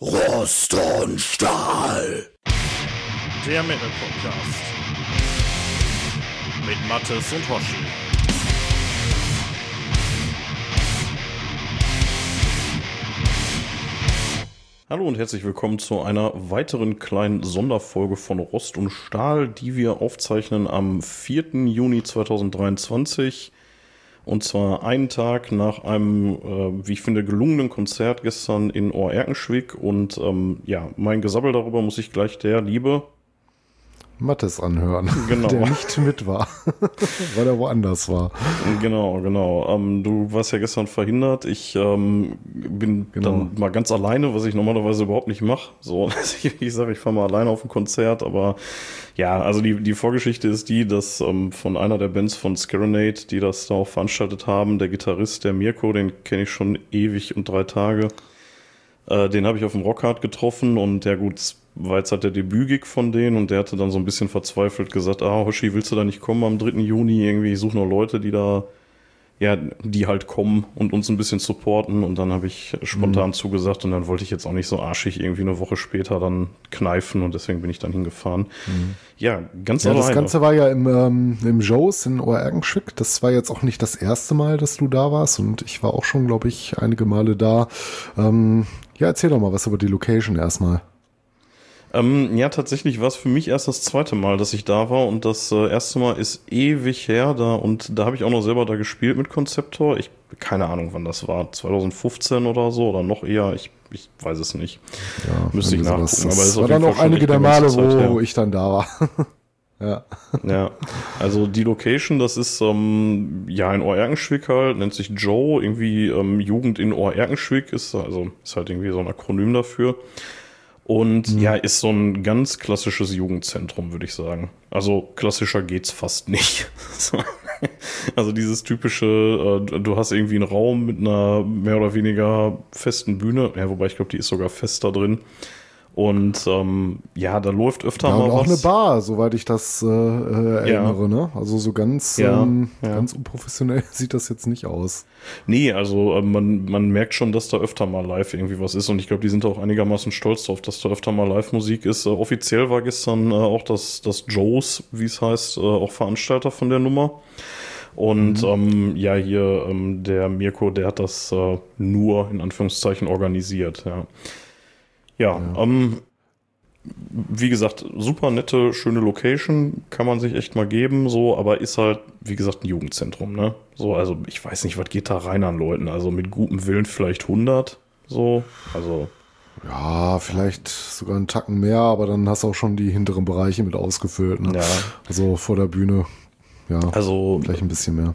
Rost und Stahl. Der Metal Podcast. Mit Mattes und Hoshi. Hallo und herzlich willkommen zu einer weiteren kleinen Sonderfolge von Rost und Stahl, die wir aufzeichnen am 4. Juni 2023. Und zwar einen Tag nach einem, äh, wie ich finde, gelungenen Konzert gestern in Ohr-Erkenschwick. Und ähm, ja, mein Gesabbel darüber muss ich gleich der liebe Mattes anhören, genau. der nicht mit war, weil er woanders war. Genau, genau. Ähm, du warst ja gestern verhindert. Ich ähm, bin genau. dann mal ganz alleine, was ich normalerweise überhaupt nicht mache. So, ich, ich sage, ich fahre mal alleine auf ein Konzert, aber ja, also die, die Vorgeschichte ist die, dass ähm, von einer der Bands von Scarenade, die das da auch veranstaltet haben, der Gitarrist, der Mirko, den kenne ich schon ewig und drei Tage. Äh, den habe ich auf dem Rockhard getroffen und ja gut, war jetzt halt der Debütgig von denen und der hatte dann so ein bisschen verzweifelt gesagt, ah, Hoshi, willst du da nicht kommen am 3. Juni? Irgendwie, ich suche noch Leute, die da, ja, die halt kommen und uns ein bisschen supporten und dann habe ich spontan mhm. zugesagt und dann wollte ich jetzt auch nicht so arschig irgendwie eine Woche später dann kneifen und deswegen bin ich dann hingefahren. Mhm. Ja, ganz ja, alleine. Das Ganze war ja im, ähm, im Joes in Oergenschwick. Das war jetzt auch nicht das erste Mal, dass du da warst und ich war auch schon, glaube ich, einige Male da. Ähm, ja, erzähl doch mal was über die Location erstmal. Ähm, ja, tatsächlich war es für mich erst das zweite Mal, dass ich da war und das äh, erste Mal ist ewig her da und da habe ich auch noch selber da gespielt mit Konzeptor. Ich keine Ahnung, wann das war, 2015 oder so oder noch eher. Ich, ich weiß es nicht. Ja, Müsste ich nachgucken. Das, aber es war dann auch einige der Male, wo, wo ich dann da war. Ja. ja, also die Location, das ist ähm, ja in Ohr-Erkenschwick halt, nennt sich Joe, irgendwie ähm, Jugend in Ohr-Erkenschwick ist, also ist halt irgendwie so ein Akronym dafür. Und mhm. ja, ist so ein ganz klassisches Jugendzentrum, würde ich sagen. Also klassischer geht's fast nicht. also dieses typische, äh, du hast irgendwie einen Raum mit einer mehr oder weniger festen Bühne, ja, wobei ich glaube, die ist sogar fester drin. Und ähm, ja, da läuft öfter ja, mal und auch was. eine Bar, soweit ich das äh, äh, erinnere. Ja. Ne? Also so ganz, ja, ähm, ganz unprofessionell sieht das jetzt nicht aus. Nee, also äh, man, man merkt schon, dass da öfter mal live irgendwie was ist. Und ich glaube, die sind auch einigermaßen stolz drauf, dass da öfter mal Live-Musik ist. Äh, offiziell war gestern äh, auch das, das Joes, wie es heißt, äh, auch Veranstalter von der Nummer. Und mhm. ähm, ja, hier ähm, der Mirko, der hat das äh, nur in Anführungszeichen organisiert, ja. Ja, ja. Ähm, wie gesagt, super nette, schöne Location, kann man sich echt mal geben, so, aber ist halt, wie gesagt, ein Jugendzentrum, ne? So, also ich weiß nicht, was geht da rein an Leuten? Also mit gutem Willen vielleicht 100, so, also. Ja, vielleicht sogar einen Tacken mehr, aber dann hast du auch schon die hinteren Bereiche mit ausgefüllt, ne? Ja. Also vor der Bühne, ja, also vielleicht ein bisschen mehr.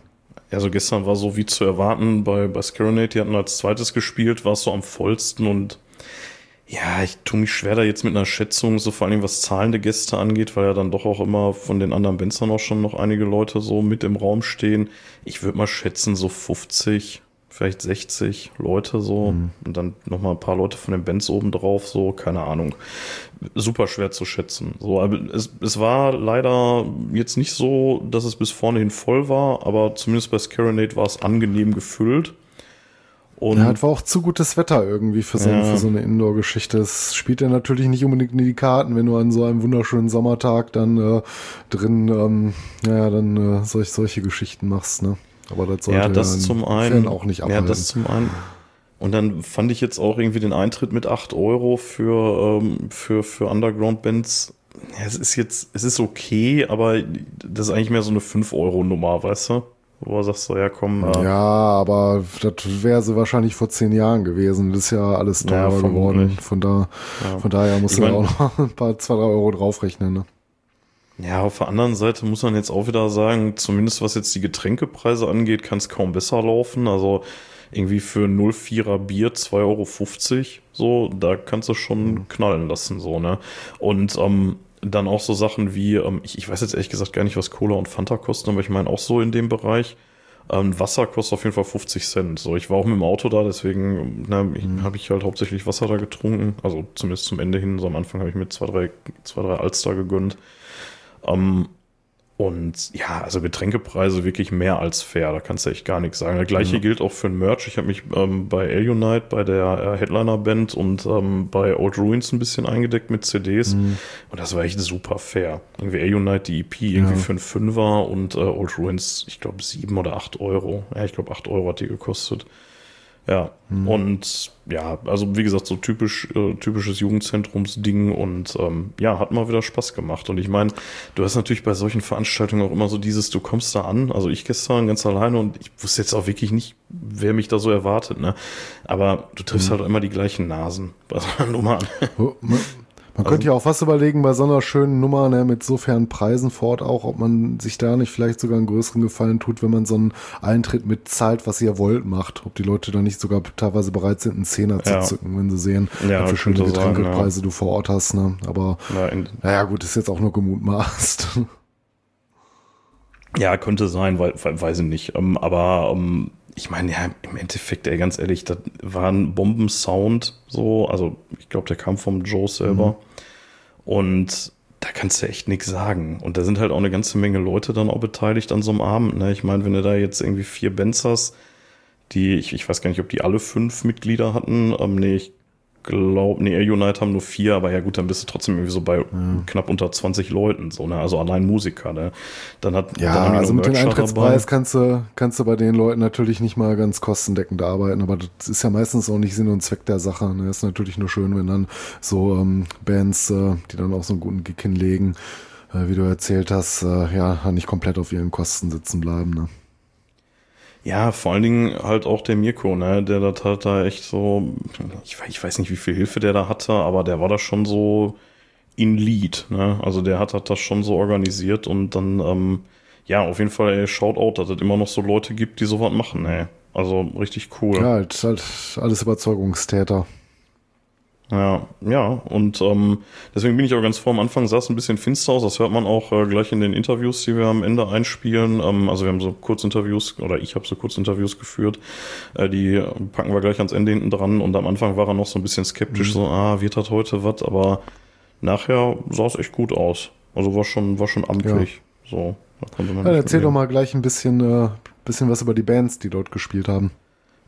Also gestern war so wie zu erwarten bei, bei Scaronate, die hatten als zweites gespielt, war es so am vollsten und ja, ich tue mich schwer da jetzt mit einer Schätzung, so vor allem was zahlende Gäste angeht, weil ja dann doch auch immer von den anderen Bands dann auch schon noch einige Leute so mit im Raum stehen. Ich würde mal schätzen, so 50, vielleicht 60 Leute so mhm. und dann nochmal ein paar Leute von den Bands oben drauf, so, keine Ahnung. Super schwer zu schätzen. So, aber es, es war leider jetzt nicht so, dass es bis vorne hin voll war, aber zumindest bei Scaronate war es angenehm gefüllt. Und ja, war auch zu gutes Wetter irgendwie für so, ja. für so eine Indoor-Geschichte. Es spielt ja natürlich nicht unbedingt in die Karten, wenn du an so einem wunderschönen Sommertag dann äh, drin, ähm, ja, dann äh, solch, solche Geschichten machst, ne? Aber das sollte ja, das zum einen auch nicht abhalten. Ja, das zum einen. Und dann fand ich jetzt auch irgendwie den Eintritt mit 8 Euro für, ähm, für, für Underground-Bands. Ja, es ist jetzt, es ist okay, aber das ist eigentlich mehr so eine 5-Euro-Nummer, weißt du? Wo sagst du, ja komm. Äh, ja, aber das wäre sie wahrscheinlich vor zehn Jahren gewesen. Das ist ja alles teurer ja, geworden. Von, da, ja. von daher musst ich du mein, auch noch ein paar, zwei, drei Euro draufrechnen. Ne? Ja, auf der anderen Seite muss man jetzt auch wieder sagen, zumindest was jetzt die Getränkepreise angeht, kann es kaum besser laufen. Also irgendwie für 0,4er Bier 2,50 Euro. So, da kannst du schon mhm. knallen lassen, so, ne? Und ähm, dann auch so Sachen wie, ähm, ich, ich weiß jetzt ehrlich gesagt gar nicht, was Cola und Fanta kosten, aber ich meine auch so in dem Bereich. Ähm, Wasser kostet auf jeden Fall 50 Cent. So, ich war auch mit dem Auto da, deswegen mhm. habe ich halt hauptsächlich Wasser da getrunken. Also zumindest zum Ende hin. So am Anfang habe ich mir zwei, drei, zwei, drei Alster gegönnt. Ähm, Und ja, also Getränkepreise wirklich mehr als fair, da kannst du echt gar nichts sagen. Das gleiche mhm. gilt auch für Merch. Ich habe mich ähm, bei Elunite, bei der äh, Headliner-Band und ähm, bei Old Ruins ein bisschen eingedeckt mit CDs. Mhm. Und das war echt super fair. Irgendwie Elunite, die EP, irgendwie ja. für einen Fünfer und äh, Old Ruins, ich glaube, sieben oder acht Euro. Ja, ich glaube, acht Euro hat die gekostet. Ja, mhm. und ja, also wie gesagt, so typisch, äh, typisches Jugendzentrumsding und ähm, ja, hat mal wieder Spaß gemacht. Und ich meine, du hast natürlich bei solchen Veranstaltungen auch immer so dieses, du kommst da an, also ich gestern ganz alleine und ich wusste jetzt auch wirklich nicht, wer mich da so erwartet, ne? Aber du triffst mhm. halt immer die gleichen Nasen bei so einer Nummer an. Man also, könnte ja auch was überlegen bei so einer schönen Nummer ne, mit so fairen Preisen vor Ort auch, ob man sich da nicht vielleicht sogar einen größeren Gefallen tut, wenn man so einen Eintritt mit Zeit, was ihr wollt, macht. Ob die Leute da nicht sogar teilweise bereit sind, einen Zehner ja. zu zücken, wenn sie sehen, ja, für schöne Getränkepreise ja. du vor Ort hast. Ne? Aber ja, naja gut, ist jetzt auch nur gemutmaßt. Ja, könnte sein, weil, weiß ich nicht. Ähm, aber ähm, ich meine, ja, im Endeffekt, ey, ganz ehrlich, das war ein Bombensound, so, also ich glaube, der kam vom Joe selber. Mhm. Und da kannst du echt nichts sagen. Und da sind halt auch eine ganze Menge Leute dann auch beteiligt an so einem Abend. Ne? Ich meine, wenn du da jetzt irgendwie vier Bands hast, die, ich, ich weiß gar nicht, ob die alle fünf Mitglieder hatten. Ähm, nee, ich glaube, nee, Air Unite haben nur vier, aber ja gut, dann bist du trotzdem irgendwie so bei ja. knapp unter 20 Leuten, so, ne? Also allein Musiker, ne? Dann hat Ja, dann also mit dem Eintrittspreis kannst du, kannst du bei den Leuten natürlich nicht mal ganz kostendeckend arbeiten, aber das ist ja meistens auch nicht Sinn und Zweck der Sache. Ne? Ist natürlich nur schön, wenn dann so ähm, Bands, äh, die dann auch so einen guten Gig hinlegen, äh, wie du erzählt hast, äh, ja, nicht komplett auf ihren Kosten sitzen bleiben, ne? Ja, vor allen Dingen halt auch der Mirko, ne, der das halt da echt so, ich, ich weiß nicht, wie viel Hilfe der da hatte, aber der war da schon so in Lead, ne? Also der hat, hat das schon so organisiert und dann, ähm, ja, auf jeden Fall, ey, Shoutout, dass es immer noch so Leute gibt, die sowas machen, ey. Also richtig cool. Ja, halt, halt alles Überzeugungstäter. Ja, ja, und ähm, deswegen bin ich auch ganz froh. Am Anfang sah es ein bisschen finster aus. Das hört man auch äh, gleich in den Interviews, die wir am Ende einspielen. Ähm, also wir haben so Kurzinterviews oder ich habe so Kurzinterviews geführt. Äh, die packen wir gleich ans Ende hinten dran. Und am Anfang war er noch so ein bisschen skeptisch, mhm. so, ah, wird das heute was? Aber nachher sah es echt gut aus. Also war schon, war schon amtlich. Ja. So, da konnte man. Ja, erzähl doch mal gleich ein bisschen, äh, bisschen was über die Bands, die dort gespielt haben.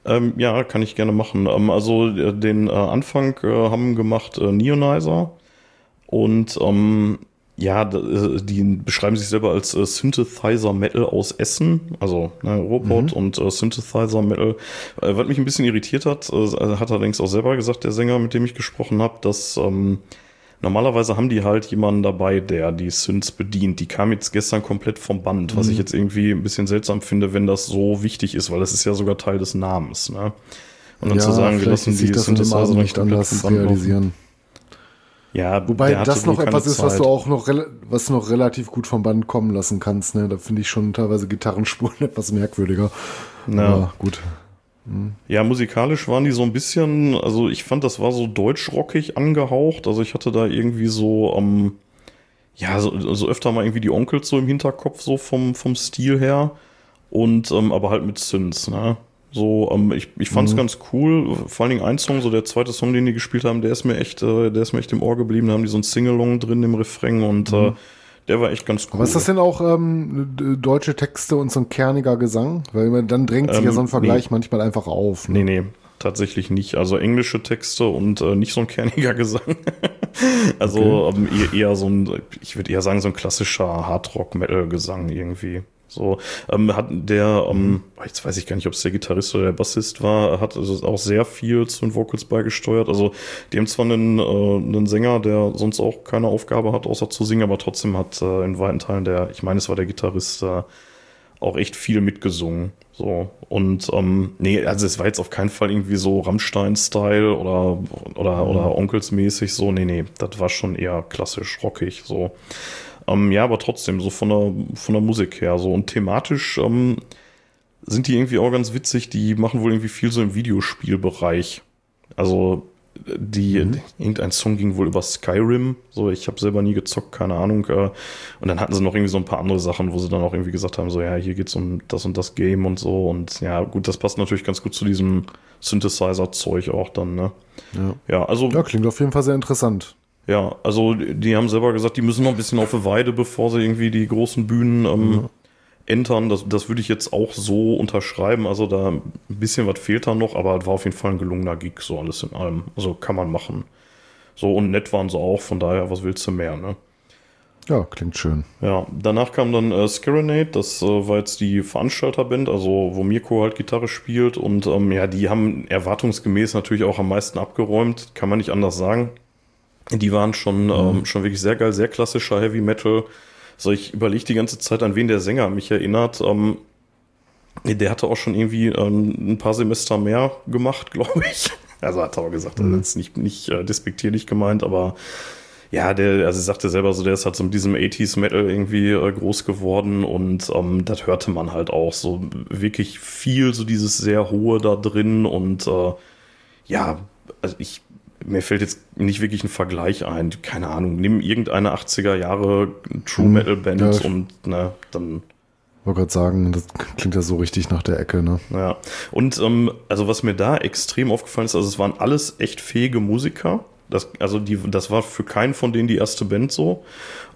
Ähm, ja, kann ich gerne machen. Ähm, also äh, den äh, Anfang äh, haben gemacht äh, Neonizer und ähm, ja, äh, die beschreiben sich selber als äh, Synthesizer Metal aus Essen, also ne, Robot mhm. und äh, Synthesizer Metal. Äh, was mich ein bisschen irritiert hat, äh, hat allerdings auch selber gesagt, der Sänger, mit dem ich gesprochen habe, dass ähm, Normalerweise haben die halt jemanden dabei, der die Synths bedient. Die kam jetzt gestern komplett vom Band, mhm. was ich mhm. jetzt irgendwie ein bisschen seltsam finde, wenn das so wichtig ist, weil das ist ja sogar Teil des Namens. Ne? Und dann ja, zu sagen, wir lassen die Synthesizer nicht anders realisieren. Ja, Wobei das noch etwas ist, was du auch noch, was noch relativ gut vom Band kommen lassen kannst. Ne? Da finde ich schon teilweise Gitarrenspuren etwas merkwürdiger. Na Aber gut. Ja, musikalisch waren die so ein bisschen, also ich fand, das war so deutschrockig angehaucht. Also ich hatte da irgendwie so, ähm, ja, so, so öfter mal irgendwie die Onkels so im Hinterkopf, so vom, vom Stil her. Und ähm, aber halt mit Synths, ne? So, ähm, ich, ich fand's mhm. ganz cool. Vor allen Dingen ein Song, so der zweite Song, den die gespielt haben, der ist mir echt, äh, der ist mir echt im Ohr geblieben. Da haben die so ein Singalong drin im Refrain und mhm. äh, der war echt ganz cool. Aber ist das denn auch ähm, deutsche Texte und so ein kerniger Gesang? Weil dann drängt sich ähm, ja so ein Vergleich nee. manchmal einfach auf. Ne? Nee, nee, tatsächlich nicht. Also englische Texte und äh, nicht so ein kerniger Gesang. also okay. ähm, eher, eher, so ein, ich würde eher sagen, so ein klassischer Hardrock-Metal-Gesang irgendwie. So, ähm, hat der, ähm, mhm. jetzt weiß ich gar nicht, ob es der Gitarrist oder der Bassist war, hat also auch sehr viel zu den Vocals beigesteuert. Also, die haben zwar einen, äh, einen Sänger, der sonst auch keine Aufgabe hat, außer zu singen, aber trotzdem hat äh, in weiten Teilen der, ich meine, es war der Gitarrist, äh, auch echt viel mitgesungen. So, und ähm, nee, also es war jetzt auf keinen Fall irgendwie so Rammstein-Style oder, oder, mhm. oder Onkels-mäßig so. Nee, nee, das war schon eher klassisch rockig so. Ähm, ja, aber trotzdem, so von der, von der Musik her. So und thematisch ähm, sind die irgendwie auch ganz witzig. Die machen wohl irgendwie viel so im Videospielbereich. Also die mhm. irgendein Song ging wohl über Skyrim. So, ich habe selber nie gezockt, keine Ahnung. Äh, und dann hatten sie noch irgendwie so ein paar andere Sachen, wo sie dann auch irgendwie gesagt haben, so ja, hier geht's um das und das Game und so. Und ja, gut, das passt natürlich ganz gut zu diesem Synthesizer-Zeug auch dann. Ne? Ja. ja, also ja, klingt auf jeden Fall sehr interessant. Ja, also die haben selber gesagt, die müssen noch ein bisschen auf die Weide, bevor sie irgendwie die großen Bühnen ähm, mhm. entern. Das, das würde ich jetzt auch so unterschreiben. Also da ein bisschen was fehlt da noch, aber es war auf jeden Fall ein gelungener Gig, so alles in allem. Also kann man machen. So und nett waren sie auch, von daher, was willst du mehr, ne? Ja, klingt schön. Ja, danach kam dann äh, Scarenade, das äh, war jetzt die Veranstalterband, also wo Mirko halt Gitarre spielt und ähm, ja, die haben erwartungsgemäß natürlich auch am meisten abgeräumt, kann man nicht anders sagen. Die waren schon, mhm. ähm, schon wirklich sehr geil, sehr klassischer Heavy Metal. So, ich überlege die ganze Zeit, an wen der Sänger mich erinnert. Ähm, der hatte auch schon irgendwie ähm, ein paar Semester mehr gemacht, glaube ich. Also hat er auch gesagt, mhm. das ist nicht, nicht äh, despektierlich gemeint, aber ja, der, also sagte selber so, der ist halt so mit diesem 80s Metal irgendwie äh, groß geworden und ähm, das hörte man halt auch so wirklich viel, so dieses sehr hohe da drin und äh, ja, also ich mir fällt jetzt nicht wirklich ein Vergleich ein. Keine Ahnung, nimm irgendeine 80er Jahre True hm, Metal Band ja, und ne, dann. Ich wollte gerade sagen, das klingt ja so richtig nach der Ecke, ne? Ja. Und ähm, also was mir da extrem aufgefallen ist, also es waren alles echt fähige Musiker. Das, also die, das war für keinen von denen die erste Band so.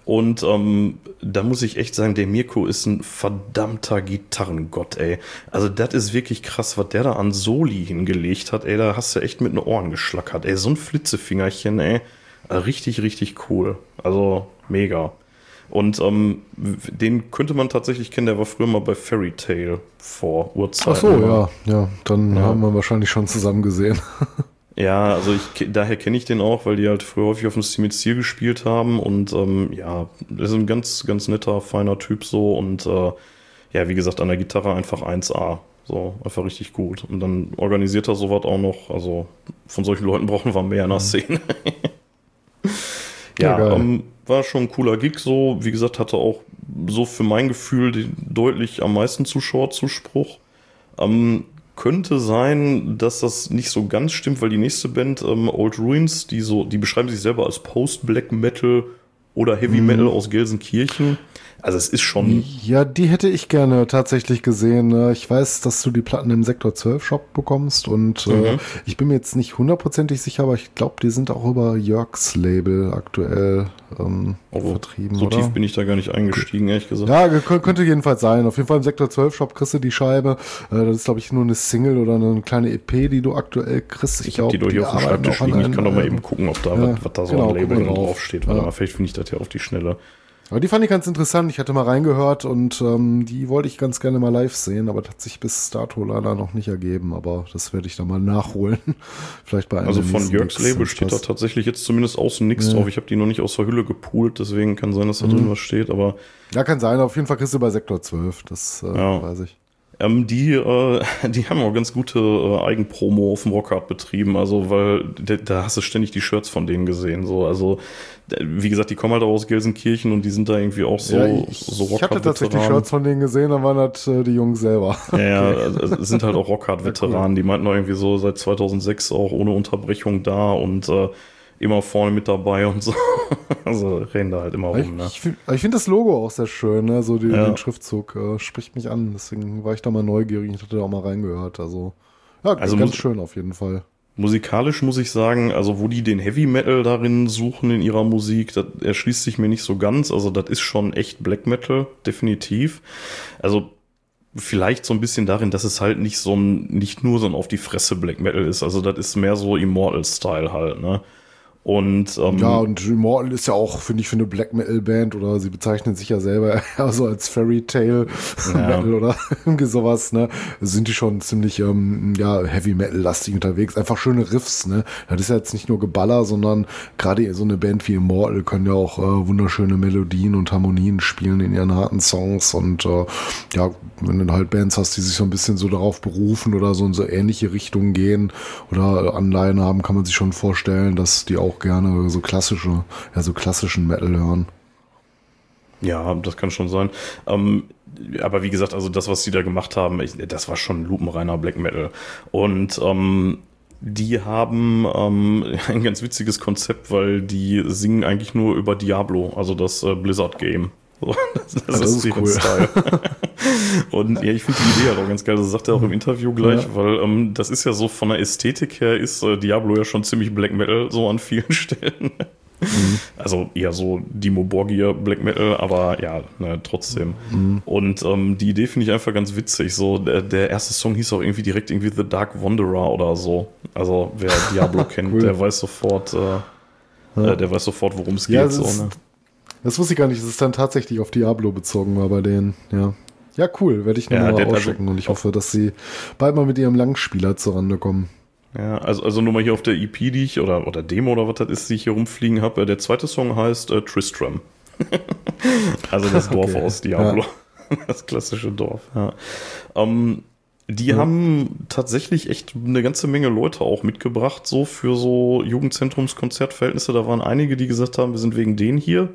Und ähm, da muss ich echt sagen, der Mirko ist ein verdammter Gitarrengott, ey. Also das ist wirklich krass, was der da an Soli hingelegt hat, ey. Da hast du echt mit den Ohren geschlackert, ey. So ein Flitzefingerchen, ey. Richtig, richtig cool. Also mega. Und ähm, den könnte man tatsächlich kennen, der war früher mal bei Fairy Tale vor Urzeiten. Ach so, ja, ja. Dann ja. haben wir wahrscheinlich schon zusammen gesehen. Ja, also ich, daher kenne ich den auch, weil die halt früher häufig auf dem Steam Ziel gespielt haben und ähm, ja, ist ein ganz, ganz netter, feiner Typ so und äh, ja, wie gesagt, an der Gitarre einfach 1A. So, einfach richtig gut. Und dann organisiert er sowas auch noch. Also von solchen Leuten brauchen wir mehr in der mhm. Szene. ja, ja ähm, war schon ein cooler Gig so. Wie gesagt, hatte auch so für mein Gefühl deutlich am meisten Zuschauerzuspruch. Ähm, könnte sein, dass das nicht so ganz stimmt, weil die nächste Band, ähm, Old Ruins, die so, die beschreiben sich selber als Post-Black Metal oder Heavy mhm. Metal aus Gelsenkirchen. Also es ist schon. Ja, die hätte ich gerne tatsächlich gesehen. Ne? Ich weiß, dass du die Platten im Sektor 12 Shop bekommst und äh, mhm. äh, ich bin mir jetzt nicht hundertprozentig sicher, aber ich glaube, die sind auch über Jörgs Label aktuell ähm, oh, vertrieben. So oder? tief bin ich da gar nicht eingestiegen, ehrlich gesagt. Ja, könnte jedenfalls sein. Auf jeden Fall im Sektor 12 Shop kriegst du die Scheibe. Äh, das ist, glaube ich, nur eine Single oder eine kleine EP, die du aktuell kriegst. Ich, ich habe die hier auf dem Schreibtisch liegen. Ich kann doch mal eben gucken, ob da ja, was, was da so genau, ein Label drauf steht. Warte ja. mal, vielleicht finde ich das ja auf die Schnelle. Aber die fand ich ganz interessant. Ich hatte mal reingehört und ähm, die wollte ich ganz gerne mal live sehen, aber das hat sich bis dato leider noch nicht ergeben. Aber das werde ich dann mal nachholen. Vielleicht bei einem Also von Jörgs Label steht da tatsächlich jetzt zumindest außen nichts ja. drauf. Ich habe die noch nicht aus der Hülle gepoolt, deswegen kann sein, dass da mhm. drin was steht. Aber ja, kann sein. Auf jeden Fall kriegst du bei Sektor 12. Das äh, ja. weiß ich. Ähm, die, äh, die haben auch ganz gute äh, Eigenpromo auf dem Rockhard betrieben, also weil da, hast du ständig die Shirts von denen gesehen. So, also wie gesagt, die kommen halt auch aus Gelsenkirchen und die sind da irgendwie auch so, ja, ich, so Rockhard. Ich hatte tatsächlich die Shirts von denen gesehen, dann waren das äh, die Jungs selber. Ja, ja, also, sind halt auch Rockhard-Veteranen, die meinten auch irgendwie so seit 2006 auch ohne Unterbrechung da und äh, immer vorne mit dabei und so. also rennen da halt immer rum. Ne? Ich, ich finde das Logo auch sehr schön, ne? so die, ja. den Schriftzug äh, spricht mich an. Deswegen war ich da mal neugierig. Ich hatte da auch mal reingehört. Also ja, also ganz schön auf jeden Fall. Musikalisch muss ich sagen, also wo die den Heavy Metal darin suchen in ihrer Musik, das erschließt sich mir nicht so ganz. Also das ist schon echt Black Metal, definitiv. Also vielleicht so ein bisschen darin, dass es halt nicht so ein, nicht nur so ein auf die Fresse Black Metal ist. Also das ist mehr so Immortal-Style halt, ne? Und, ähm, ja, und Immortal ist ja auch, finde ich, für eine Black Metal Band oder sie bezeichnen sich ja selber eher so als Fairy Tale ja. Metal oder irgendwie sowas, ne? Sind die schon ziemlich, ähm, ja, Heavy Metal lastig unterwegs. Einfach schöne Riffs, ne? Das ist ja jetzt nicht nur Geballer, sondern gerade so eine Band wie Immortal können ja auch äh, wunderschöne Melodien und Harmonien spielen in ihren harten Songs und, äh, ja, wenn du halt Bands hast, die sich so ein bisschen so darauf berufen oder so in so ähnliche Richtungen gehen oder Anleihen haben, kann man sich schon vorstellen, dass die auch auch gerne so klassische, ja, so klassischen Metal hören. Ja, das kann schon sein. Ähm, aber wie gesagt, also das, was sie da gemacht haben, ich, das war schon lupenreiner Black Metal. Und ähm, die haben ähm, ein ganz witziges Konzept, weil die singen eigentlich nur über Diablo, also das äh, Blizzard-Game. So, das, das, das, ist, ist cool. Style. und ja, ich finde die Idee halt auch ganz geil. Das sagt er auch im Interview gleich, ja. weil ähm, das ist ja so von der Ästhetik her ist äh, Diablo ja schon ziemlich Black Metal so an vielen Stellen. Mhm. Also eher so Dimo Borgir Black Metal, aber ja, ne, trotzdem. Mhm. Und ähm, die Idee finde ich einfach ganz witzig. So, der, der, erste Song hieß auch irgendwie direkt irgendwie The Dark Wanderer oder so. Also wer Diablo kennt, cool. der weiß sofort, äh, ja. äh, der weiß sofort, worum es ja, geht. So, ne? Das wusste ich gar nicht, dass es dann tatsächlich auf Diablo bezogen war bei denen, ja. Ja, cool, werde ich nochmal ja, auschecken also, und ich hoffe, dass sie bald mal mit ihrem Langspieler zurande kommen. Ja, also, also nur mal hier auf der EP, die ich, oder, oder Demo oder was das ist, die ich hier rumfliegen habe. Der zweite Song heißt äh, Tristram. also das Dorf okay. aus Diablo. Ja. Das klassische Dorf, ja. Ähm, die ja. haben tatsächlich echt eine ganze Menge Leute auch mitgebracht, so für so Jugendzentrumskonzertverhältnisse. Da waren einige, die gesagt haben, wir sind wegen denen hier.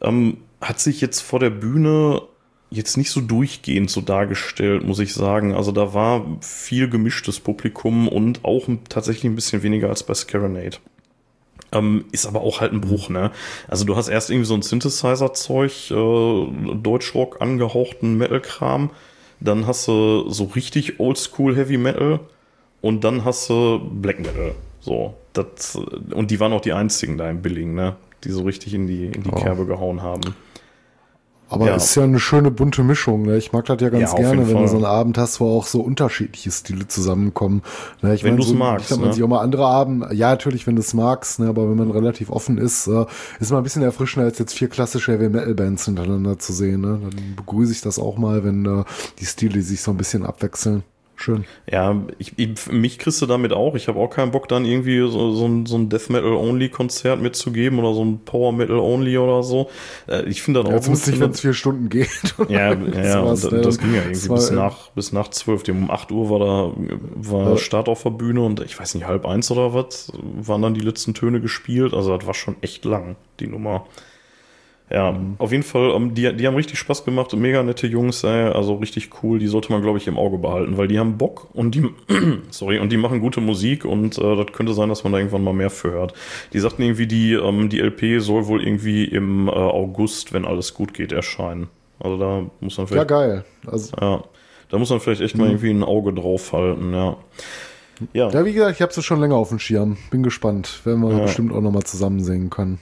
Ähm, hat sich jetzt vor der Bühne jetzt nicht so durchgehend so dargestellt, muss ich sagen. Also da war viel gemischtes Publikum und auch tatsächlich ein bisschen weniger als bei Scaranade. Ähm, ist aber auch halt ein Bruch, ne? Also du hast erst irgendwie so ein Synthesizer-Zeug, äh, Deutschrock angehauchten Metal-Kram, dann hast du so richtig Oldschool Heavy Metal und dann hast du Black Metal. So, das, und die waren auch die einzigen da im Billing, ne? Die so richtig in die, in die oh. Kerbe gehauen haben. Aber ja. ist ja eine schöne bunte Mischung. Ne? Ich mag das ja ganz ja, gerne, wenn Fall. du so einen Abend hast, wo auch so unterschiedliche Stile zusammenkommen. Ne? Ich wenn du es so, magst. Man ne? sich auch mal andere Abend, ja, natürlich, wenn du es magst, ne? aber wenn man relativ offen ist, äh, ist mal ein bisschen erfrischender, als jetzt vier klassische Heavy Metal Bands hintereinander zu sehen. Ne? Dann begrüße ich das auch mal, wenn äh, die Stile sich so ein bisschen abwechseln. Schön. Ja, ich, ich, mich kriegst du damit auch. Ich habe auch keinen Bock, dann irgendwie so, so ein, so ein Death Metal-Only-Konzert mitzugeben oder so ein Power Metal-Only oder so. Äh, ich finde dann ja, auch. Jetzt nicht, wenn es vier Stunden geht. ja, ja, das, das, das ging ja irgendwie bis nach, bis nach zwölf. Um acht Uhr war da war ja. Start auf der Bühne und ich weiß nicht, halb eins oder was, waren dann die letzten Töne gespielt. Also das war schon echt lang, die Nummer. Ja, mhm. auf jeden Fall, um, ähm, die, die haben richtig Spaß gemacht und mega nette Jungs, äh, also richtig cool. Die sollte man, glaube ich, im Auge behalten, weil die haben Bock und die, sorry, und die machen gute Musik und äh, das könnte sein, dass man da irgendwann mal mehr für hört. Die sagten irgendwie, die, ähm, die LP soll wohl irgendwie im äh, August, wenn alles gut geht, erscheinen. Also da muss man vielleicht. Ja, geil. Also, ja, da muss man vielleicht echt mal mhm. irgendwie ein Auge drauf halten, ja. Ja. ja, wie gesagt, ich habe es schon länger auf dem Schirm. Bin gespannt. Werden wir ja. bestimmt auch nochmal zusammen singen können.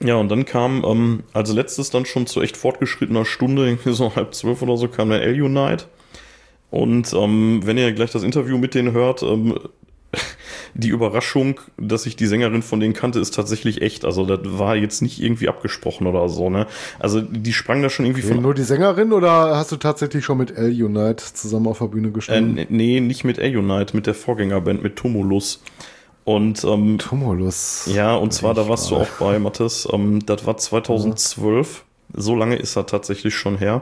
Ja, und dann kam ähm, als letztes dann schon zu echt fortgeschrittener Stunde, irgendwie so halb zwölf oder so, kam der L-Unite. Und ähm, wenn ihr gleich das Interview mit denen hört, ähm, die Überraschung, dass ich die Sängerin von denen kannte, ist tatsächlich echt. Also das war jetzt nicht irgendwie abgesprochen oder so, ne? Also die sprang da schon irgendwie okay, von. Nur die Sängerin oder hast du tatsächlich schon mit L-Unite zusammen auf der Bühne gestanden? Äh, nee, nicht mit L-Unite, mit der Vorgängerband, mit Tumulus. Und ähm, Tumulus. Ja, und zwar, da warst du auch bei, Mathis. Ähm, das war 2012. Ja. So lange ist er tatsächlich schon her.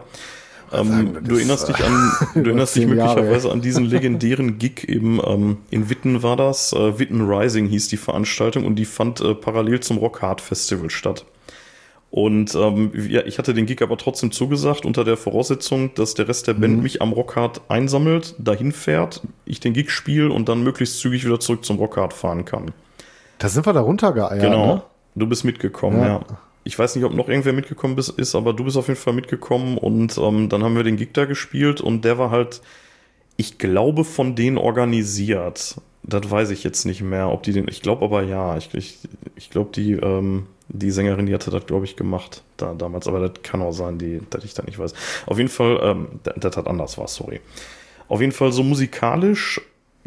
Ähm, du erinnerst dich an, du erinnerst dich möglicherweise Jahre. an diesen legendären Gig eben ähm, in Witten war das. Äh, Witten Rising hieß die Veranstaltung und die fand äh, parallel zum Rock Hard Festival statt. Und ähm, ja, ich hatte den Gig aber trotzdem zugesagt, unter der Voraussetzung, dass der Rest der Band mhm. mich am Rockhard einsammelt, dahin fährt, ich den Gig spiele und dann möglichst zügig wieder zurück zum Rockhard fahren kann. Da sind wir da runtergeeiert. Genau. Ne? Du bist mitgekommen, ja. ja. Ich weiß nicht, ob noch irgendwer mitgekommen ist, aber du bist auf jeden Fall mitgekommen und ähm, dann haben wir den Gig da gespielt und der war halt, ich glaube, von denen organisiert. Das weiß ich jetzt nicht mehr, ob die den. Ich glaube aber ja. Ich, ich, ich glaube, die, ähm, die Sängerin, die hatte das, glaube ich, gemacht da, damals. Aber das kann auch sein, die, dass ich da nicht weiß. Auf jeden Fall, ähm, das, das hat anders war, sorry. Auf jeden Fall so musikalisch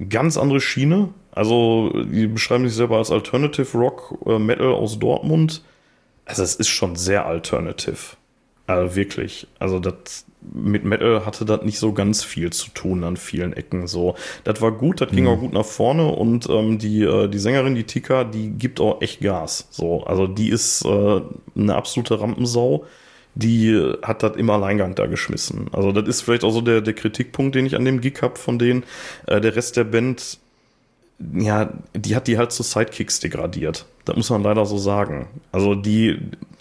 ganz andere Schiene. Also, die beschreiben sich selber als Alternative Rock äh, Metal aus Dortmund. Also, es ist schon sehr alternative. Also wirklich. Also, das mit Metal hatte das nicht so ganz viel zu tun an vielen Ecken. So, das war gut, das ging mhm. auch gut nach vorne und ähm, die äh, die Sängerin, die Tika, die gibt auch echt Gas. So, also die ist äh, eine absolute Rampensau. Die hat das im Alleingang da geschmissen. Also das ist vielleicht auch so der der Kritikpunkt, den ich an dem Gig hab von denen. Äh, der Rest der Band ja, die hat die halt zu Sidekicks degradiert. Das muss man leider so sagen. Also die,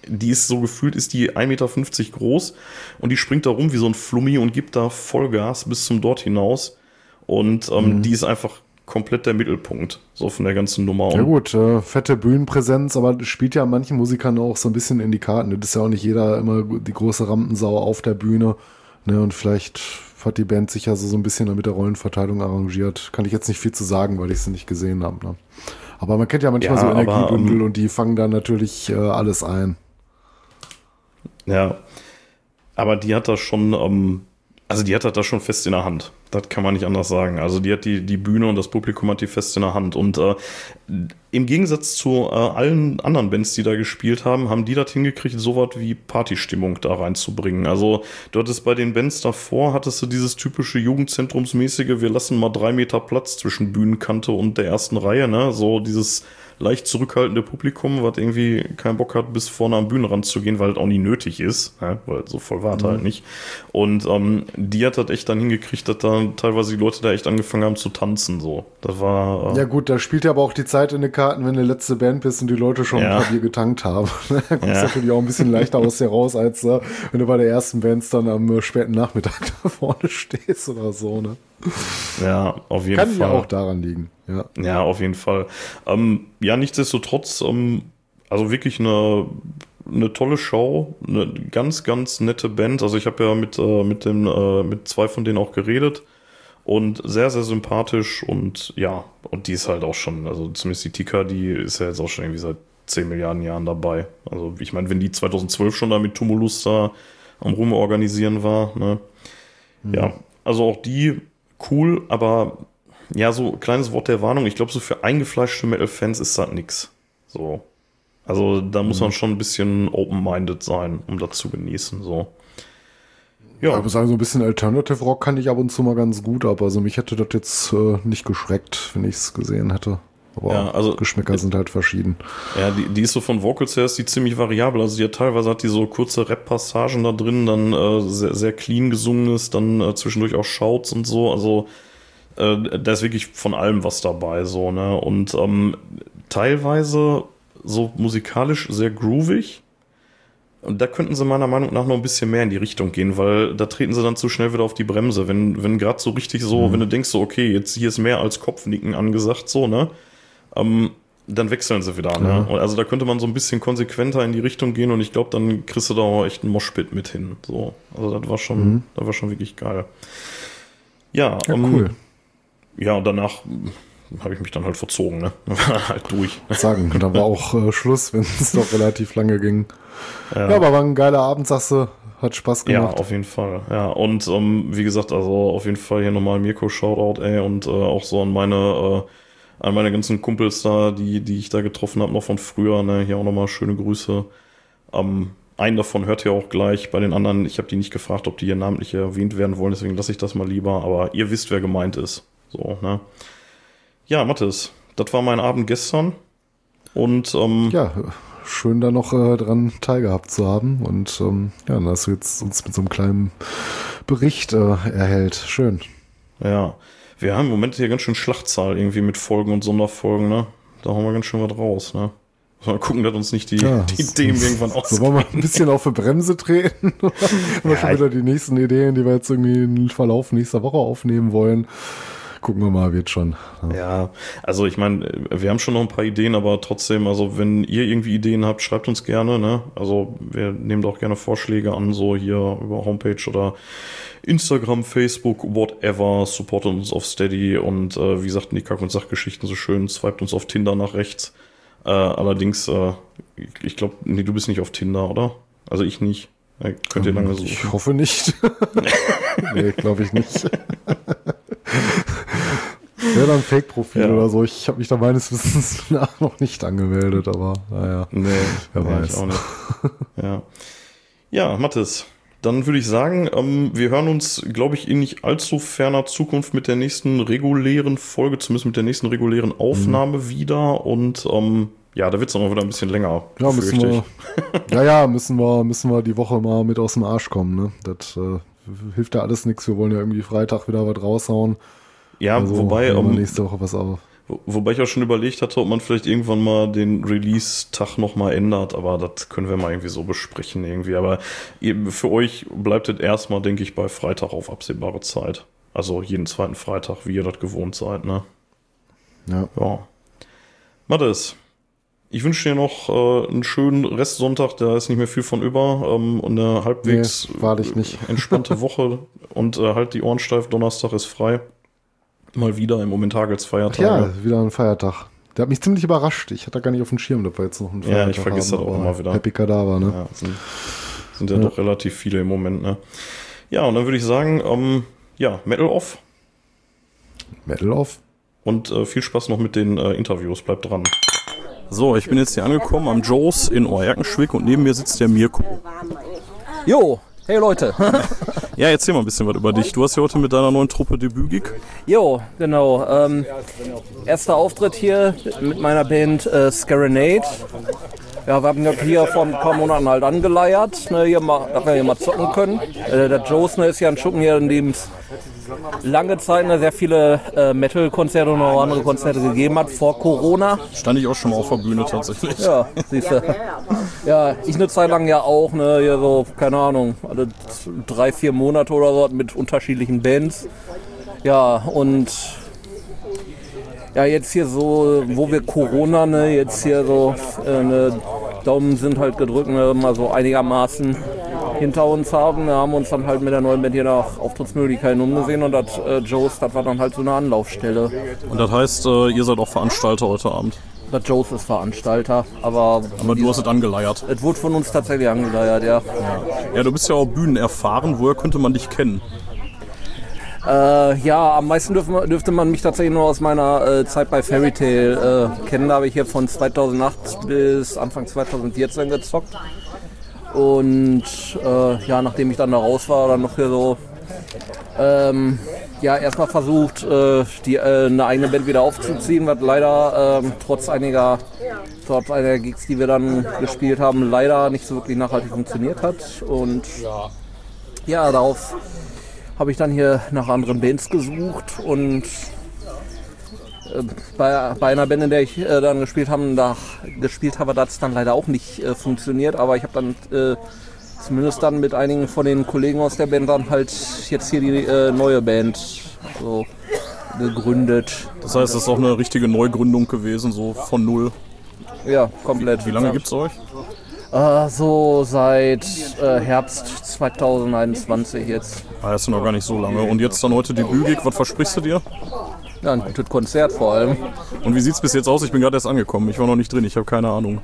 die ist so gefühlt, ist die 1,50 Meter groß und die springt da rum wie so ein Flummi und gibt da Vollgas bis zum dort hinaus. Und ähm, mhm. die ist einfach komplett der Mittelpunkt, so von der ganzen Nummer. Ja gut, äh, fette Bühnenpräsenz, aber spielt ja manchen Musikern auch so ein bisschen in die Karten. Das ist ja auch nicht jeder immer die große Rampensau auf der Bühne. Ne, und vielleicht hat die Band sich also so ein bisschen mit der Rollenverteilung arrangiert. Kann ich jetzt nicht viel zu sagen, weil ich sie nicht gesehen habe. Ne? Aber man kennt ja manchmal ja, so Energiebündel aber, um, und die fangen dann natürlich äh, alles ein. Ja. Aber die hat das schon, ähm, also die hat das da schon fest in der Hand. Das kann man nicht anders sagen. Also die hat die, die Bühne und das Publikum hat die fest in der Hand. Und äh, im Gegensatz zu äh, allen anderen Bands, die da gespielt haben, haben die das hingekriegt, so was wie Partystimmung da reinzubringen. Also du hattest bei den Bands davor, hattest du dieses typische Jugendzentrumsmäßige, wir lassen mal drei Meter Platz zwischen Bühnenkante und der ersten Reihe, ne? So dieses leicht zurückhaltende Publikum, was irgendwie keinen Bock hat, bis vorne am Bühnenrand zu gehen, weil es auch nie nötig ist, ne? weil so voll war mhm. halt nicht. Und ähm, die hat das echt dann hingekriegt, dass da teilweise die Leute da echt angefangen haben zu tanzen. So, das war. Äh, ja gut, da spielt ja aber auch die Zeit in den Karten, wenn du letzte Band bist und die Leute schon ja. ein paar Bier getankt haben. da kommst ja. natürlich auch ein bisschen leichter aus dir raus, als äh, wenn du bei der ersten Band dann am äh, späten Nachmittag da vorne stehst oder so. Ne? Ja, auf jeden Kann Fall. Kann ja auch daran liegen. Ja, ja auf jeden Fall. Ähm, ja, nichtsdestotrotz, ähm, also wirklich eine, eine tolle Show, eine ganz, ganz nette Band. Also ich habe ja mit, äh, mit, dem, äh, mit zwei von denen auch geredet und sehr, sehr sympathisch und ja, und die ist halt auch schon, also zumindest die Tika, die ist ja jetzt auch schon irgendwie seit 10 Milliarden Jahren dabei. Also ich meine, wenn die 2012 schon da mit Tumulus da am Rum organisieren war, ne? Mhm. Ja, also auch die cool, aber ja, so kleines Wort der Warnung. Ich glaube, so für eingefleischte Metal-Fans ist das nix. So. Also da muss mhm. man schon ein bisschen open-minded sein, um das zu genießen. So. Ja. Ich muss sagen, so ein bisschen Alternative Rock kann ich ab und zu mal ganz gut, aber also mich hätte das jetzt äh, nicht geschreckt, wenn ich es gesehen hätte. Aber ja, also, Geschmäcker sind halt verschieden. Ja, die, die ist so von Vocals her ist die ziemlich variabel. Also die hat teilweise hat die so kurze Rap-Passagen da drin, dann äh, sehr, sehr clean gesungen ist, dann äh, zwischendurch auch Shouts und so. Also äh, da ist wirklich von allem was dabei, so, ne? Und ähm, teilweise so musikalisch sehr groovig. Und da könnten sie meiner Meinung nach noch ein bisschen mehr in die Richtung gehen, weil da treten sie dann zu schnell wieder auf die Bremse. Wenn, wenn gerade so richtig so, mhm. wenn du denkst so, okay, jetzt hier ist mehr als Kopfnicken angesagt, so, ne? Ähm, dann wechseln sie wieder, ne? Ja. Also da könnte man so ein bisschen konsequenter in die Richtung gehen und ich glaube, dann kriegst du da auch echt einen Moshpit mit hin. So. Also das war schon, mhm. das war schon wirklich geil. Ja, ja um, cool. Ja, und danach habe ich mich dann halt verzogen, ne? halt durch. Sagen, da war auch äh, Schluss, wenn es doch relativ lange ging. Ja. ja. aber war ein geiler Abend, sagst du. Hat Spaß gemacht. Ja, auf jeden Fall. Ja, und ähm, wie gesagt, also auf jeden Fall hier nochmal Mirko Shoutout, ey, und äh, auch so an meine, äh, an meine ganzen Kumpels da, die, die ich da getroffen habe, noch von früher, ne? Hier auch nochmal schöne Grüße. Ähm, einen davon hört ihr auch gleich, bei den anderen, ich habe die nicht gefragt, ob die hier namentlich erwähnt werden wollen, deswegen lasse ich das mal lieber, aber ihr wisst, wer gemeint ist. So, ne? Ja, Mathis, das war mein Abend gestern. Und ähm, ja, schön da noch äh, dran teilgehabt zu haben. Und ähm, ja, dass du jetzt uns mit so einem kleinen Bericht äh, erhält. Schön. Ja. Wir haben im Moment hier ganz schön Schlachtzahl irgendwie mit Folgen und Sonderfolgen, ne? Da haben wir ganz schön was raus, ne? Mal gucken, dass uns nicht die, ja, die Themen irgendwann aus. So wollen wir ein bisschen auf die Bremse treten. haben wir ja, schon wieder die nächsten Ideen, die wir jetzt irgendwie im Verlauf nächster Woche aufnehmen wollen. Gucken wir mal, wird schon. Ja, ja also ich meine, wir haben schon noch ein paar Ideen, aber trotzdem, also wenn ihr irgendwie Ideen habt, schreibt uns gerne. Ne? Also wir nehmen doch gerne Vorschläge an, so hier über Homepage oder Instagram, Facebook, whatever. Supportet uns auf Steady und äh, wie sagten die Kack- und Sachgeschichten so schön, swiped uns auf Tinder nach rechts. Äh, allerdings, äh, ich glaube, nee, du bist nicht auf Tinder, oder? Also ich nicht. Ja, könnt ihr lange suchen. Ich hoffe nicht. nee, glaube ich nicht. Wäre dann Fake-Profil ja. oder so. Ich habe mich da meines Wissens nach noch nicht angemeldet, aber naja. Nee, wer nee, weiß. auch nicht. ja. ja, Mathis, dann würde ich sagen, ähm, wir hören uns, glaube ich, in nicht allzu ferner Zukunft mit der nächsten regulären Folge, zumindest mit der nächsten regulären Aufnahme mhm. wieder. Und ähm, ja, da wird es noch wieder ein bisschen länger. Ja, müssen wir, ja, ja, müssen wir, müssen wir die Woche mal mit aus dem Arsch kommen. Ne? Das äh, hilft ja alles nichts. Wir wollen ja irgendwie Freitag wieder was raushauen. Ja, also, wobei. Um, nächste Woche was auf. Wobei ich auch schon überlegt hatte, ob man vielleicht irgendwann mal den Release-Tag nochmal ändert, aber das können wir mal irgendwie so besprechen irgendwie. Aber für euch bleibt es erstmal, denke ich, bei Freitag auf absehbare Zeit. Also jeden zweiten Freitag, wie ihr das gewohnt seid, ne? Ja. Ja. Mathis, ich wünsche dir noch äh, einen schönen Restsonntag, da ist nicht mehr viel von über ähm, und eine halbwegs nee, entspannte Woche und äh, halt die Ohren steif, Donnerstag ist frei. Mal wieder im Moment Hagels Feiertag. Ja, wieder ein Feiertag. Der hat mich ziemlich überrascht. Ich hatte gar nicht auf dem Schirm, dass wir jetzt noch ein Ja, ich vergesse das auch immer wieder. Happy Kadaver, ne? Ja, sind, sind ja, ja, doch relativ viele im Moment, ne? Ja, und dann würde ich sagen, ähm, ja, Metal Off. Metal Off. Und äh, viel Spaß noch mit den äh, Interviews. Bleibt dran. So, ich bin jetzt hier angekommen am Joes in Oerkenschwick und neben mir sitzt der Mirko. Jo, hey Leute. ja, erzähl mal ein bisschen was über dich. Du hast ja heute mit deiner neuen Truppe Debütgig. Jo, genau. Ähm, erster Auftritt hier mit meiner Band äh, Scarenade. Ja, wir haben ja hier vor ein paar Monaten halt angeleiert, ne, hier mal, dass wir hier mal zocken können. Äh, der Joes ne, ist ja ein Schuppen hier, in dem lange Zeit ne, sehr viele äh, Metal-Konzerte und auch andere Konzerte gegeben hat, vor Corona. Stand ich auch schon mal auf der Bühne tatsächlich. Ja, siehst du. Ja, ich eine Zeit lang ja auch, ne, hier so, keine Ahnung, alle drei, vier Monate oder so mit unterschiedlichen Bands. Ja, und ja, jetzt hier so, wo wir Corona, ne, jetzt hier so, äh, ne, Daumen sind halt gedrückt, ne, mal so einigermaßen hinter uns haben. Wir haben uns dann halt mit der neuen Band hier nach Auftrittsmöglichkeiten umgesehen und das äh, Joes, das war dann halt so eine Anlaufstelle. Und das heißt, äh, ihr seid auch Veranstalter heute Abend? Der Joes ist Veranstalter, aber. Aber du hast es angeleiert. Es wurde von uns tatsächlich angeleiert, ja. ja. Ja, du bist ja auch Bühnen erfahren. Woher könnte man dich kennen? Äh, ja, am meisten dürfte, dürfte man mich tatsächlich nur aus meiner äh, Zeit bei Fairy Tail äh, kennen. Da habe ich hier von 2008 bis Anfang 2014 gezockt. Und äh, ja, nachdem ich dann da raus war, dann noch hier so ähm, ja, erstmal versucht, äh, die, äh, eine eigene Band wieder aufzuziehen, was leider ähm, trotz einiger trotz einiger Gigs, die wir dann gespielt haben, leider nicht so wirklich nachhaltig funktioniert hat. Und ja, darauf habe ich dann hier nach anderen Bands gesucht und bei, bei einer Band, in der ich äh, dann gespielt habe, da gespielt habe, hat es dann leider auch nicht äh, funktioniert, aber ich habe dann äh, zumindest dann mit einigen von den Kollegen aus der Band dann halt jetzt hier die äh, neue Band also, gegründet. Das heißt, es ist auch eine richtige Neugründung gewesen, so von null. Ja, komplett. Wie, wie lange gibt es euch? Äh, so seit Herbst 2021 jetzt. Ah, das ist noch gar nicht so lange. Und jetzt dann heute die Bügig, was versprichst du dir? Ja, ein gutes Konzert vor allem. Und wie sieht es bis jetzt aus? Ich bin gerade erst angekommen. Ich war noch nicht drin, ich habe keine Ahnung.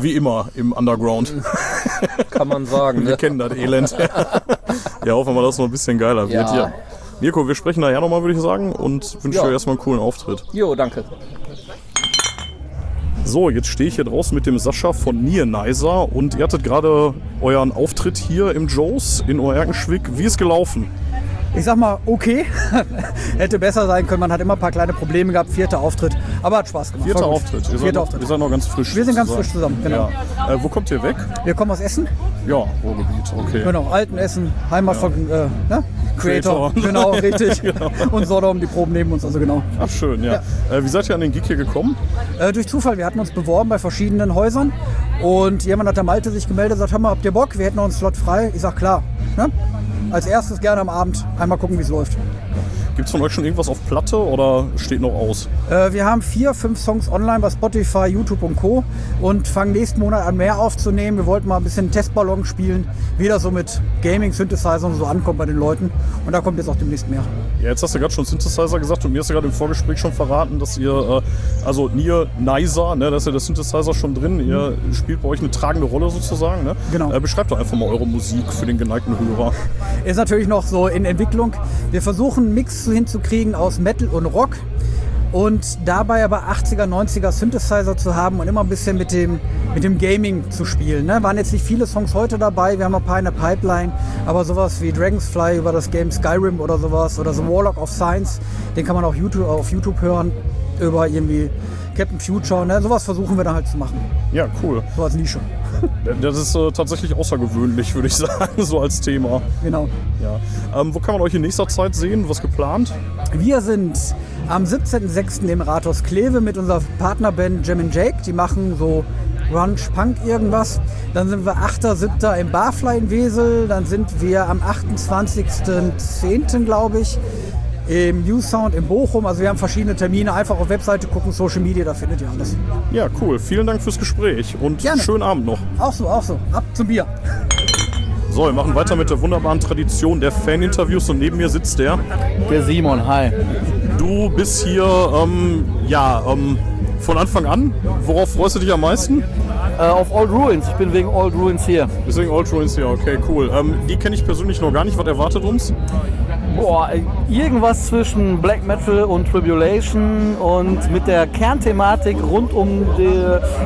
Wie immer im Underground. Kann man sagen. wir ne? kennen das Elend. ja, hoffen wir, dass es noch ein bisschen geiler wird. Ja. Mirko, wir sprechen nachher nochmal, würde ich sagen, und wünsche dir erstmal einen coolen Auftritt. Jo, danke. So, jetzt stehe ich hier draußen mit dem Sascha von Nienizer und ihr hattet gerade euren Auftritt hier im Joes in Oerkenschwick. Wie ist gelaufen? Ich sag mal, okay. Hätte besser sein können. Man hat immer ein paar kleine Probleme gehabt. Vierter Auftritt. Aber hat Spaß gemacht. Vierter Auftritt. Ihr Vierter Auftritt. Ihr seid noch ganz frisch. Wir sind ganz frisch zusammen, genau. Ja. Äh, wo kommt ihr weg? Wir kommen aus Essen. Ja, Ruhrgebiet, okay. Genau, Alten Essen, Heimat ja. von äh, ne? Creator. Creator. Genau, richtig. genau. Und Sodom, die Proben neben uns, also genau. Ach, schön, ja. ja. Äh, wie seid ihr an den Gig hier gekommen? Äh, durch Zufall. Wir hatten uns beworben bei verschiedenen Häusern. Und jemand hat der Malte sich gemeldet und sagt, hör mal, habt ihr Bock? Wir hätten noch einen Slot frei. Ich sag, klar. Ne? Als erstes gerne am Abend einmal gucken, wie es läuft. Gibt es von euch schon irgendwas auf Platte oder steht noch aus? Äh, wir haben vier, fünf Songs online bei Spotify, YouTube und Co. und fangen nächsten Monat an mehr aufzunehmen. Wir wollten mal ein bisschen Testballon spielen, wie das so mit Gaming, Synthesizer so ankommt bei den Leuten. Und da kommt jetzt auch demnächst mehr. Ja, jetzt hast du gerade schon Synthesizer gesagt und mir hast du gerade im Vorgespräch schon verraten, dass ihr, äh, also Nier Nicer, ne, da ist ja der Synthesizer schon drin, ihr mhm. spielt bei euch eine tragende Rolle sozusagen. Ne? Genau. Äh, beschreibt doch einfach mal eure Musik für den geneigten Hörer. Ist natürlich noch so in Entwicklung. Wir versuchen Mix hinzukriegen aus Metal und Rock und dabei aber 80er, 90er Synthesizer zu haben und immer ein bisschen mit dem, mit dem Gaming zu spielen. Ne? Waren jetzt nicht viele Songs heute dabei, wir haben ein paar in der Pipeline, aber sowas wie Dragonfly über das Game Skyrim oder sowas oder The Warlock of Science, den kann man auch YouTube, auf YouTube hören über irgendwie Captain Future, ne? sowas versuchen wir dann halt zu machen. Ja, cool. So als Nische. Das ist äh, tatsächlich außergewöhnlich, würde ich sagen, so als Thema. Genau. Ja. Ähm, wo kann man euch in nächster Zeit sehen? Was geplant? Wir sind am 17.06. im Rathaus Kleve mit unserer Partnerband Jim Jake. Die machen so Grunge, Punk irgendwas. Dann sind wir 8.07. im Barfly in Wesel. Dann sind wir am 28.10. glaube ich im New Sound in Bochum. Also wir haben verschiedene Termine. Einfach auf Webseite gucken, Social Media, da findet ihr alles. Ja, cool. Vielen Dank fürs Gespräch und Gerne. schönen Abend noch. Auch so, auch so. Ab zum Bier. So, wir machen weiter mit der wunderbaren Tradition der Fan-Interviews und neben mir sitzt der... Der Simon, hi. Du bist hier, ähm, ja, ähm, von Anfang an. Worauf freust du dich am meisten? Äh, auf Old Ruins. Ich bin wegen Old Ruins hier. Deswegen Old Ruins hier, okay, cool. Ähm, die kenne ich persönlich noch gar nicht. Was erwartet uns? Boah, irgendwas zwischen Black Metal und Tribulation und mit der Kernthematik rund um die,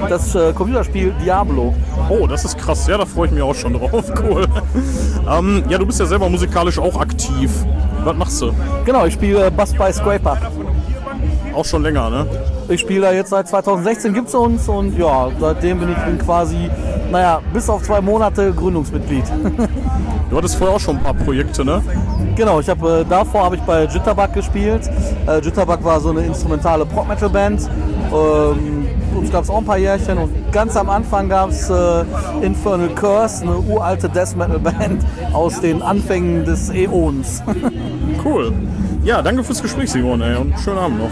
das äh, Computerspiel Diablo. Oh, das ist krass. Ja, da freue ich mich auch schon drauf. Cool. ähm, ja, du bist ja selber musikalisch auch aktiv. Was machst du? Genau, ich spiele Bass bei Scraper. Auch schon länger, ne? Ich spiele da jetzt seit 2016, gibt es uns und ja, seitdem bin ich bin quasi, naja, bis auf zwei Monate Gründungsmitglied. Du hattest vorher auch schon ein paar Projekte, ne? Genau, ich habe äh, davor habe ich bei Jitterbug gespielt. Äh, Jitterbug war so eine instrumentale Prog-Metal-Band. Ähm, uns gab es auch ein paar Jährchen und ganz am Anfang gab es äh, Infernal Curse, eine uralte Death Metal Band aus den Anfängen des Äons. cool. Ja, danke fürs Gespräch, Simon, ey, und schönen Abend noch.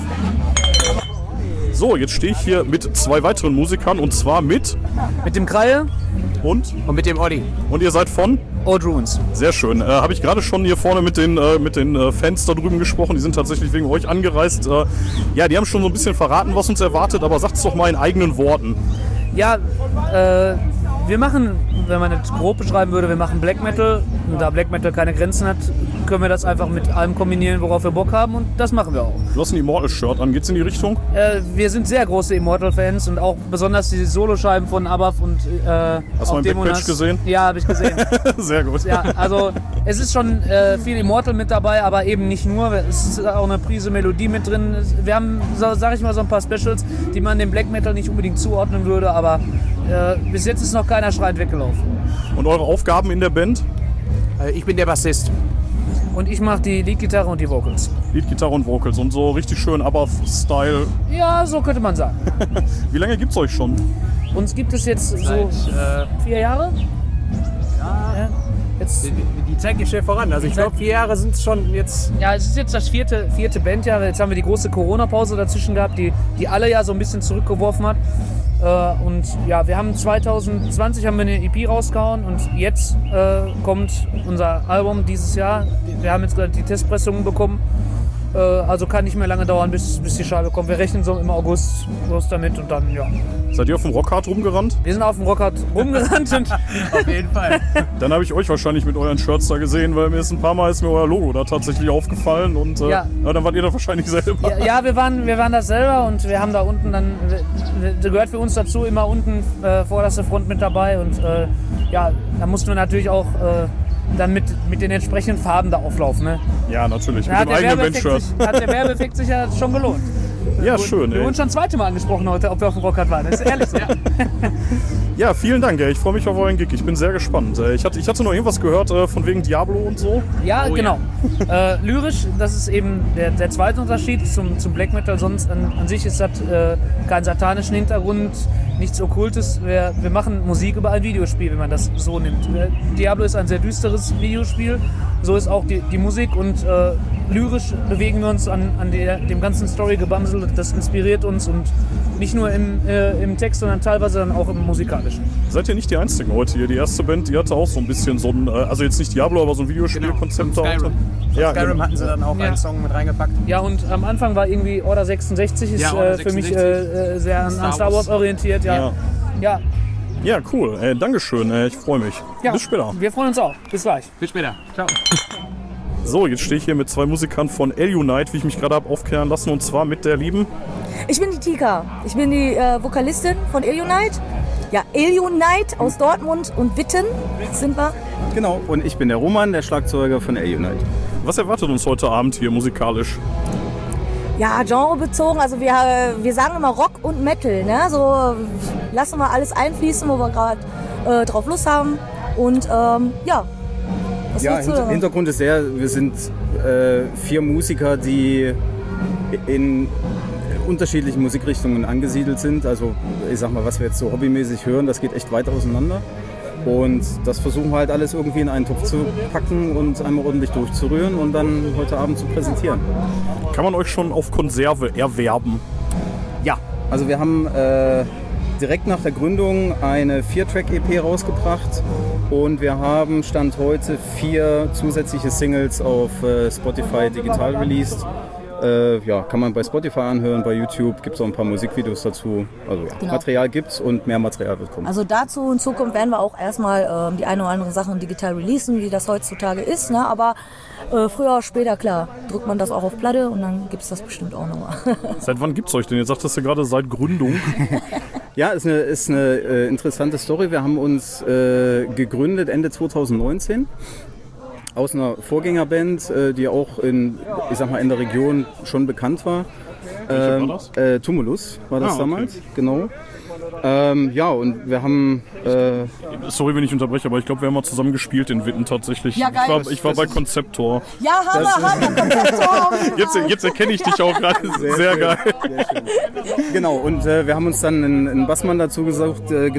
So, jetzt stehe ich hier mit zwei weiteren Musikern und zwar mit. Mit dem Kreie. Und? Und mit dem Olli. Und ihr seid von? Old Ruins. Sehr schön. Äh, Habe ich gerade schon hier vorne mit den, äh, mit den äh, Fans da drüben gesprochen. Die sind tatsächlich wegen euch angereist. Äh, ja, die haben schon so ein bisschen verraten, was uns erwartet, aber sagt es doch mal in eigenen Worten. Ja, äh, wir machen, wenn man es grob beschreiben würde, wir machen Black Metal. Und da Black Metal keine Grenzen hat, können wir das einfach mit allem kombinieren, worauf wir Bock haben. Und das machen wir auch. Du hast ein Immortal-Shirt an. Geht's in die Richtung? Äh, wir sind sehr große Immortal-Fans und auch besonders die Soloscheiben von Abaf und äh, Hast du mein Backpatch gesehen? Ja, habe ich gesehen. sehr gut. Ja, also es ist schon äh, viel Immortal mit dabei, aber eben nicht nur. Es ist auch eine Prise Melodie mit drin. Wir haben, so, sag ich mal, so ein paar Specials, die man dem Black Metal nicht unbedingt zuordnen würde, aber äh, bis jetzt ist noch keiner schreiend weggelaufen. Und eure Aufgaben in der Band? Äh, ich bin der Bassist. Und ich mache die Leadgitarre und die Vocals. Leadgitarre und Vocals und so richtig schön Abba-Style. Ja, so könnte man sagen. Wie lange gibt es euch schon? Uns gibt es jetzt Seit, so äh, vier Jahre. Ja. Jetzt die, die Zeit geht schnell voran. Also ich glaube, vier Jahre sind es schon jetzt. Ja, es ist jetzt das vierte, vierte Bandjahr. Jetzt haben wir die große Corona-Pause dazwischen gehabt, die, die alle ja so ein bisschen zurückgeworfen hat. Äh, und ja, wir haben 2020 haben wir eine EP rausgehauen und jetzt äh, kommt unser Album dieses Jahr. Wir haben jetzt gerade die Testpressungen bekommen. Äh, also kann nicht mehr lange dauern, bis, bis die Scheibe kommt. Wir rechnen so im August los damit und dann, ja. Seid ihr auf dem Rockhard rumgerannt? Wir sind auf dem Rockhard rumgerannt und auf jeden Fall. Dann habe ich euch wahrscheinlich mit euren Shirts da gesehen, weil mir ist ein paar Mal ist mir euer Logo da tatsächlich aufgefallen und äh, ja. ja. dann wart ihr da wahrscheinlich selber. Ja, ja, wir, waren, wir waren das selber und wir haben da unten dann, das gehört für uns dazu, immer unten äh, vorderste Front mit dabei und äh, ja, da mussten wir natürlich auch äh, dann mit, mit den entsprechenden Farben da auflaufen. Ne? Ja, natürlich. mit dem eigenen Bench-Shirt. Hat der Werbeeffekt sich ja schon gelohnt. Ja, schön. Wir wurden schon zweite Mal angesprochen heute, ob wir auf dem Rockhard waren. Das ist ehrlich ja. ja, vielen Dank. Ich freue mich auf euren Gig. Ich bin sehr gespannt. Äh, ich hatte, ich hatte noch irgendwas gehört äh, von wegen Diablo und so. Ja, oh, genau. Ja. äh, lyrisch, das ist eben der, der zweite Unterschied zum, zum Black Metal. Sonst an, an sich ist das äh, keinen satanischen Hintergrund, nichts Okkultes. Wir, wir machen Musik über ein Videospiel, wenn man das so nimmt. Äh, Diablo ist ein sehr düsteres Videospiel. So ist auch die, die Musik und äh, lyrisch bewegen wir uns an, an der, dem ganzen Story-Gebamsel. Das inspiriert uns und nicht nur im, äh, im Text, sondern teilweise dann auch im musikalischen. Seid ihr nicht die Einzigen heute hier? Die erste Band, die hatte auch so ein bisschen so ein, äh, also jetzt nicht Diablo, aber so ein Videospielkonzept. Genau, Skyrim. Ja, Skyrim genau. hatten sie dann auch ja. einen Song mit reingepackt. Ja, und am Anfang war irgendwie Order 66, ist ja, Order 66. für mich äh, äh, sehr an Star, Star Wars orientiert. Ja. ja. ja. Ja, cool. Äh, Dankeschön. Äh, ich freue mich. Ja, Bis später. Wir freuen uns auch. Bis gleich. Bis später. Ciao. So, jetzt stehe ich hier mit zwei Musikern von L-Unite, wie ich mich gerade habe aufklären lassen, und zwar mit der lieben. Ich bin die Tika. Ich bin die äh, Vokalistin von L-Unite. Ja, L-Unite aus Dortmund und Witten sind wir. Genau, und ich bin der Roman, der Schlagzeuger von L-Unite. Was erwartet uns heute Abend hier musikalisch? Ja, genrebezogen. Also wir, wir sagen immer Rock und Metal. Ne? So lassen wir alles einfließen, wo wir gerade äh, drauf Lust haben. Und ähm, ja, was ja, Hinter Hintergrund ist der, wir sind äh, vier Musiker, die in unterschiedlichen Musikrichtungen angesiedelt sind. Also ich sag mal, was wir jetzt so hobbymäßig hören, das geht echt weit auseinander. Und das versuchen wir halt alles irgendwie in einen Topf zu packen und einmal ordentlich durchzurühren und dann heute Abend zu präsentieren. Kann man euch schon auf Konserve erwerben? Ja, also wir haben äh, direkt nach der Gründung eine Vier-Track-EP rausgebracht und wir haben Stand heute vier zusätzliche Singles auf äh, Spotify digital released. Äh, ja, kann man bei Spotify anhören, bei YouTube gibt es auch ein paar Musikvideos dazu. Also ja, genau. Material gibt's und mehr Material wird kommen. Also dazu in Zukunft werden wir auch erstmal äh, die eine oder andere Sachen digital releasen, wie das heutzutage ist. Ne? Aber äh, früher oder später, klar, drückt man das auch auf Platte und dann gibt es das bestimmt auch nochmal. seit wann gibt es euch denn? Jetzt sagtest du gerade seit Gründung. ja, ist eine, ist eine äh, interessante Story. Wir haben uns äh, gegründet Ende 2019 aus einer Vorgängerband, äh, die auch in, ich sag mal, in der Region schon bekannt war. Ähm, war das? Äh, Tumulus war das ah, okay. damals, genau. Ähm, ja, und wir haben. Äh Sorry, wenn ich unterbreche, aber ich glaube, wir haben mal zusammen gespielt in Witten tatsächlich. Ja, geil. Ich war, ich war bei Konzeptor. Ja, Hammer, Hammer, Konzeptor. jetzt, jetzt erkenne ich dich auch gerade. Sehr, sehr geil. Sehr genau, und äh, wir haben uns dann einen, einen Bassmann dazu gesucht, äh,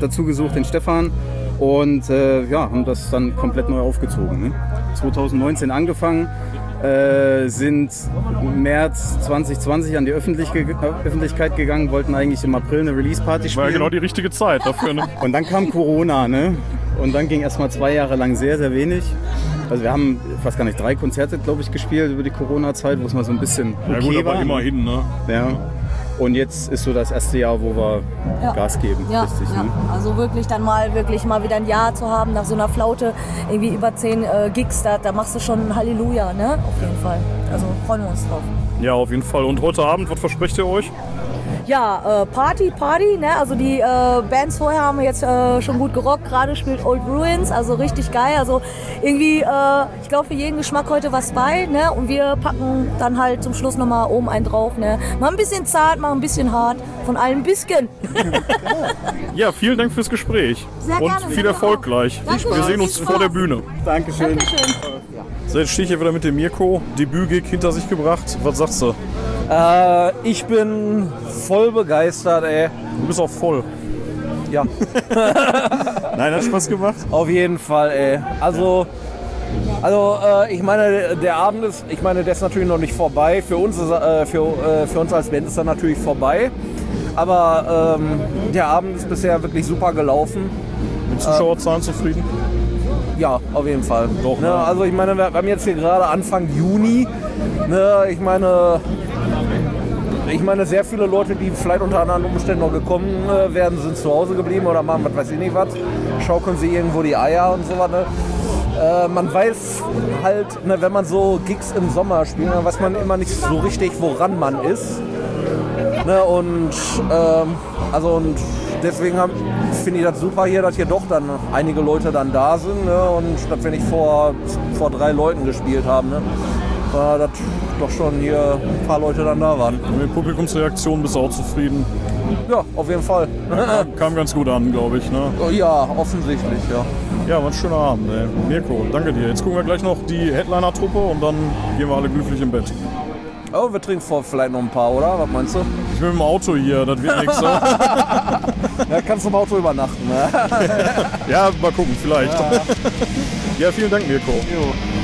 dazu gesucht, den Stefan. Und äh, ja, haben das dann komplett neu aufgezogen. Ne? 2019 angefangen, äh, sind März 2020 an die Öffentlich Öffentlichkeit gegangen, wollten eigentlich im April eine Release-Party spielen. War ja genau die richtige Zeit dafür. Ne? Und dann kam Corona, ne? Und dann ging erstmal zwei Jahre lang sehr, sehr wenig. Also wir haben fast gar nicht drei Konzerte, glaube ich, gespielt über die Corona-Zeit, wo es mal so ein bisschen okay ja, gut, aber war. immerhin, ne? Ja. Und jetzt ist so das erste Jahr, wo wir ja. Gas geben. Ja, richtig, ja. Ne? also wirklich dann mal wirklich mal wieder ein Jahr zu haben nach so einer Flaute, irgendwie über zehn äh, Gigs, da, da machst du schon ein Halleluja, ne? Auf jeden Fall. Also freuen wir uns drauf. Ja, auf jeden Fall. Und heute Abend, was versprecht ihr euch? ja, äh, Party, Party. Ne? Also die äh, Bands vorher haben jetzt äh, schon gut gerockt. Gerade spielt Old Ruins, also richtig geil. Also irgendwie, äh, ich glaube, für jeden Geschmack heute was bei. Ne? Und wir packen dann halt zum Schluss nochmal oben einen drauf. Ne? Mal ein bisschen zart, mal ein bisschen hart. Von allem ein bisschen. ja, vielen Dank fürs Gespräch. Sehr Und gerne, viel Erfolg gleich. Danke, wir sehen uns vor der Bühne. Dankeschön. Dankeschön. So, jetzt stehe ich hier wieder mit dem Mirko. Debütgig hinter sich gebracht. Was sagst du? Äh, ich bin voll begeistert, ey. Du bist auch voll. Ja. Nein, hat Spaß gemacht? Auf jeden Fall, ey. Also, also äh, ich meine, der Abend ist, ich meine, der ist natürlich noch nicht vorbei. Für uns, ist, äh, für, äh, für uns als Band ist er natürlich vorbei. Aber ähm, der Abend ist bisher wirklich super gelaufen. Mit Zuschauerzahlen zufrieden? Ja, auf jeden Fall. Doch, ne? Also ich meine, wir haben jetzt hier gerade Anfang Juni. Ne? Ich meine, ich meine, sehr viele Leute, die vielleicht unter anderen Umständen noch gekommen äh, wären, sind zu Hause geblieben oder machen was weiß ich nicht was. Schaukeln sie irgendwo die Eier und so was. Ne? Äh, man weiß halt, ne, wenn man so Gigs im Sommer spielt, dann weiß man immer nicht so richtig, woran man ist. Ne, und ähm, also und deswegen finde ich das super hier, dass hier doch dann einige Leute dann da sind ne, und statt wenn ich vor, vor drei Leuten gespielt habe. Ne war das doch schon hier ein paar Leute dann da waren. Und mit Publikumsreaktionen bist du auch zufrieden? Ja, auf jeden Fall. Kam, kam ganz gut an, glaube ich. Ne? Oh ja, offensichtlich, ja. Ja, war ein schöner Abend, ey. Mirko, danke dir. Jetzt gucken wir gleich noch die Headliner-Truppe und dann gehen wir alle glücklich im Bett. Oh, wir trinken vor vielleicht noch ein paar, oder? Was meinst du? Ich bin im Auto hier, das wird nichts. Ja, kannst du im Auto übernachten. Ne? ja, mal gucken, vielleicht. Ja, ja vielen Dank, Mirko. Jo.